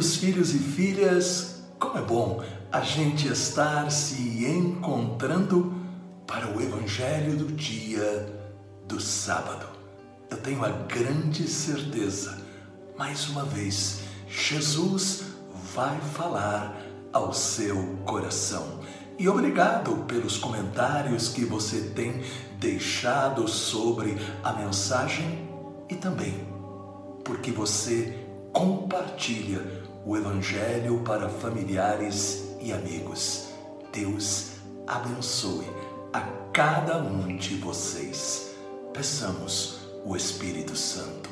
Queridos filhos e filhas, como é bom a gente estar se encontrando para o Evangelho do dia do sábado. Eu tenho a grande certeza, mais uma vez, Jesus vai falar ao seu coração. E obrigado pelos comentários que você tem deixado sobre a mensagem e também porque você compartilha o Evangelho para familiares e amigos. Deus abençoe a cada um de vocês. Peçamos o Espírito Santo.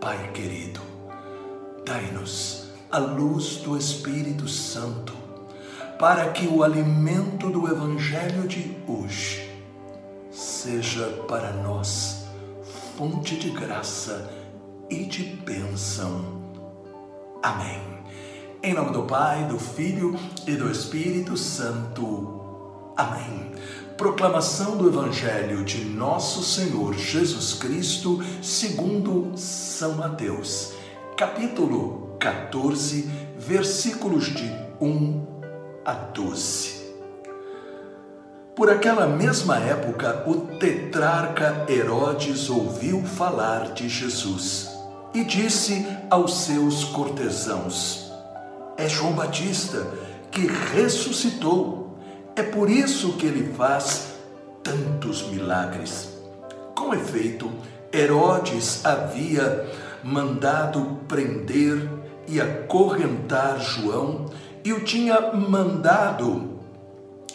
Pai querido, dai-nos a luz do Espírito Santo para que o alimento do Evangelho de hoje seja para nós fonte de graça e de bênção. Amém. Em nome do Pai, do Filho e do Espírito Santo. Amém. Proclamação do Evangelho de Nosso Senhor Jesus Cristo, segundo São Mateus, capítulo 14, versículos de 1 a 12. Por aquela mesma época, o tetrarca Herodes ouviu falar de Jesus e disse aos seus cortesãos: É João Batista que ressuscitou. É por isso que ele faz tantos milagres. Com efeito, Herodes havia mandado prender e acorrentar João e o tinha mandado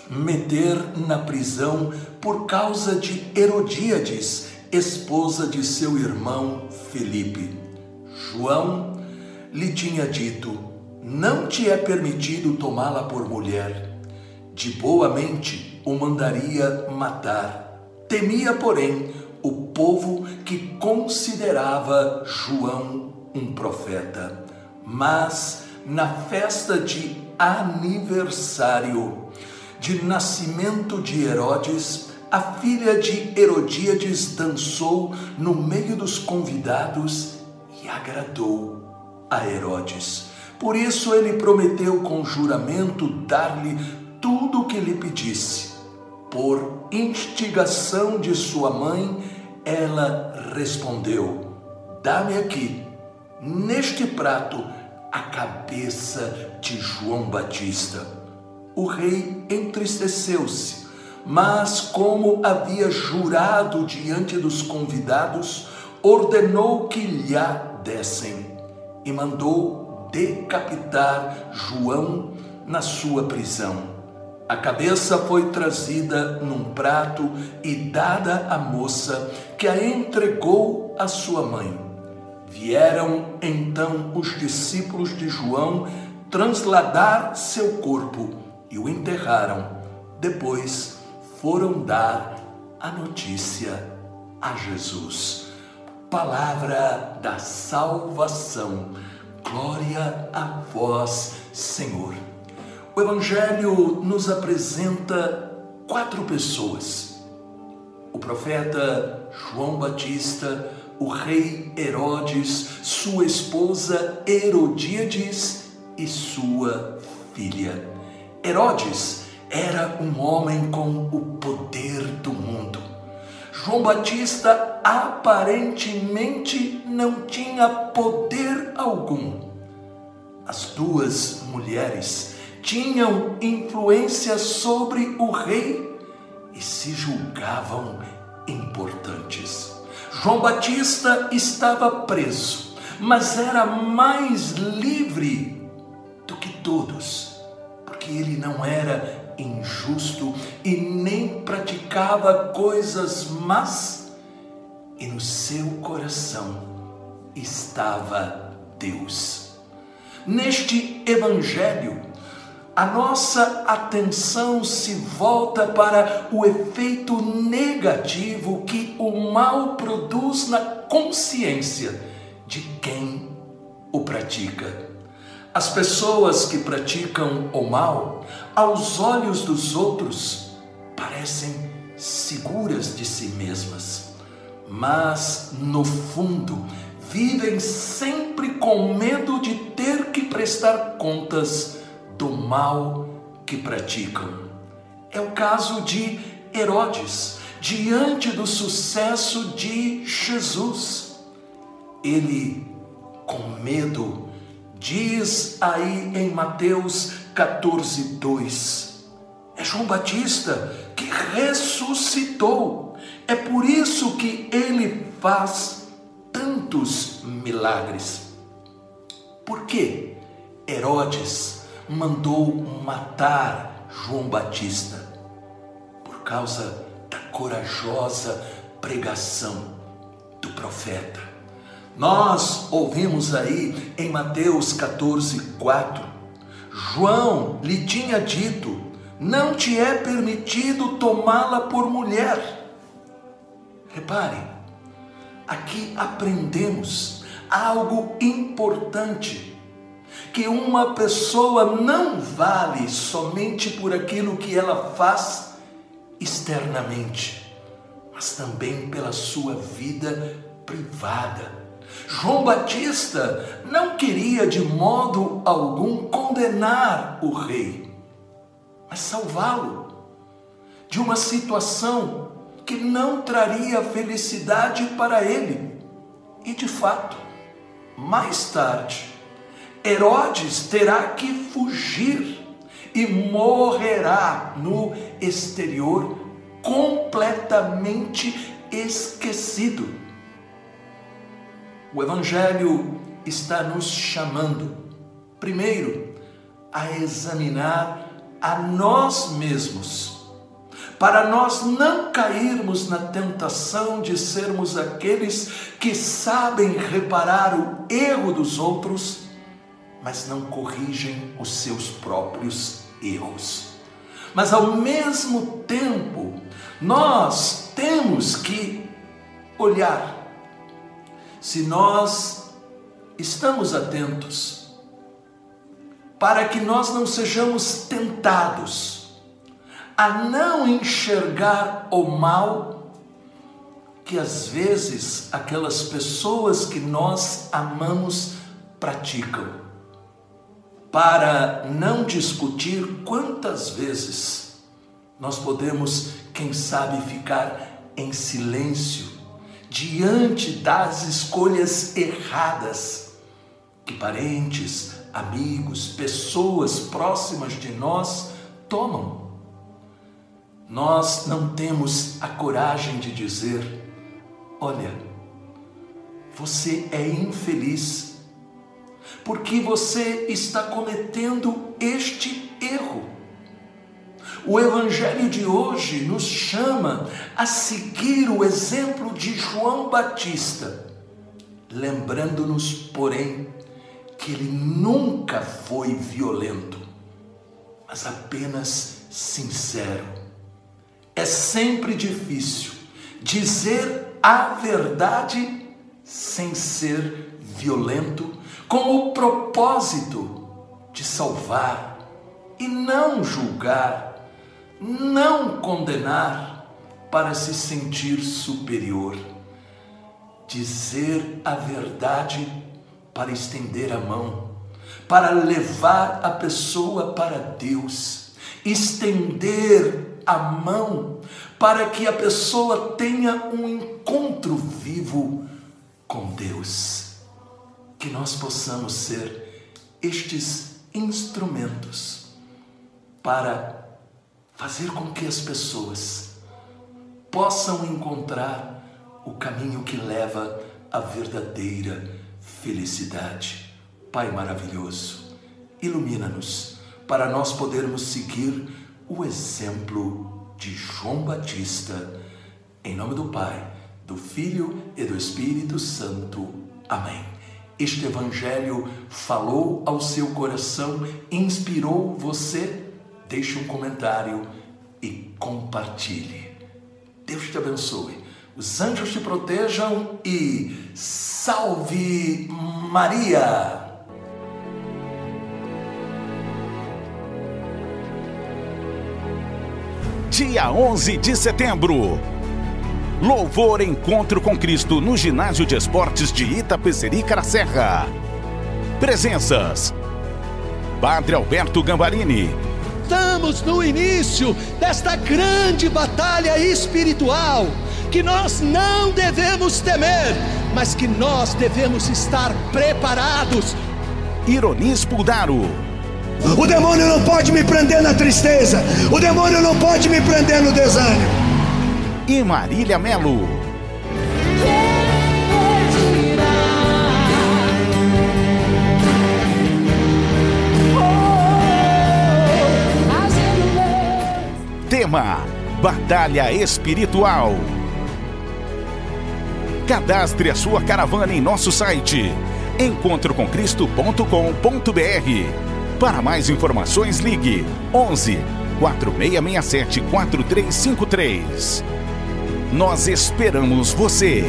meter na prisão por causa de Herodíades, esposa de seu irmão Felipe. João lhe tinha dito: Não te é permitido tomá-la por mulher. De boa mente o mandaria matar. Temia, porém, o povo que considerava João um profeta. Mas na festa de aniversário de nascimento de Herodes, a filha de Herodíades dançou no meio dos convidados e agradou a Herodes. Por isso ele prometeu com juramento dar-lhe tudo o que lhe pedisse. Por instigação de sua mãe, ela respondeu: Dá-me aqui, neste prato, a cabeça de João Batista. O rei entristeceu-se, mas, como havia jurado diante dos convidados, ordenou que lhe a dessem e mandou decapitar João na sua prisão. A cabeça foi trazida num prato e dada à moça, que a entregou à sua mãe. Vieram então os discípulos de João transladar seu corpo e o enterraram. Depois foram dar a notícia a Jesus. Palavra da salvação. Glória a vós, Senhor. O Evangelho nos apresenta quatro pessoas: o profeta João Batista, o rei Herodes, sua esposa Herodíades e sua filha. Herodes era um homem com o poder do mundo. João Batista aparentemente não tinha poder algum. As duas mulheres tinham influência sobre o rei e se julgavam importantes. João Batista estava preso, mas era mais livre do que todos, porque ele não era injusto e nem praticava coisas más, e no seu coração estava Deus. Neste evangelho, a nossa atenção se volta para o efeito negativo que o mal produz na consciência de quem o pratica. As pessoas que praticam o mal, aos olhos dos outros, parecem seguras de si mesmas, mas no fundo vivem sempre com medo de ter que prestar contas do mal que praticam. É o caso de Herodes, diante do sucesso de Jesus. Ele, com medo, diz aí em Mateus 14, 2: É João Batista que ressuscitou. É por isso que ele faz tantos milagres. Por que Herodes mandou matar João Batista? Por causa da corajosa pregação do profeta. Nós ouvimos aí em Mateus 14, 4, João lhe tinha dito: Não te é permitido tomá-la por mulher. Reparem, aqui aprendemos algo importante: que uma pessoa não vale somente por aquilo que ela faz externamente, mas também pela sua vida privada. João Batista não queria de modo algum condenar o rei, mas salvá-lo de uma situação que não traria felicidade para ele. E de fato, mais tarde, Herodes terá que fugir e morrerá no exterior completamente esquecido. O Evangelho está nos chamando, primeiro, a examinar a nós mesmos, para nós não cairmos na tentação de sermos aqueles que sabem reparar o erro dos outros, mas não corrigem os seus próprios erros. Mas ao mesmo tempo, nós temos que olhar se nós estamos atentos para que nós não sejamos tentados a não enxergar o mal que às vezes aquelas pessoas que nós amamos praticam, para não discutir quantas vezes nós podemos, quem sabe, ficar em silêncio diante das escolhas erradas que parentes, amigos, pessoas próximas de nós tomam. Nós não temos a coragem de dizer: olha, você é infeliz, porque você está cometendo este erro. O Evangelho de hoje nos chama a seguir o exemplo de João Batista, lembrando-nos, porém, que ele nunca foi violento, mas apenas sincero. É sempre difícil dizer a verdade sem ser violento, com o propósito de salvar e não julgar não condenar para se sentir superior, dizer a verdade para estender a mão, para levar a pessoa para Deus, estender a mão para que a pessoa tenha um encontro vivo com Deus. Que nós possamos ser estes instrumentos para fazer com que as pessoas possam encontrar o caminho que leva à verdadeira felicidade. Pai maravilhoso, ilumina-nos para nós podermos seguir o exemplo de João Batista. Em nome do Pai, do Filho e do Espírito Santo. Amém. Este Evangelho falou ao seu coração, inspirou você deixe um comentário e compartilhe. Deus te abençoe, os anjos te protejam e salve Maria! Dia 11 de setembro Louvor Encontro com Cristo no Ginásio de Esportes de Itapeceri Serra. Presenças: Padre Alberto Gambarini. Estamos no início desta grande batalha espiritual que nós não devemos temer, mas que nós devemos estar preparados. Ironis Puldaro. O demônio pode me prender na tristeza, o demônio não pode me prender no desânimo e Marília Melo. Tema: Batalha Espiritual. Cadastre a sua caravana em nosso site encontrocomcristo.com.br. Para mais informações, ligue 11 4667 4353. Nós esperamos você!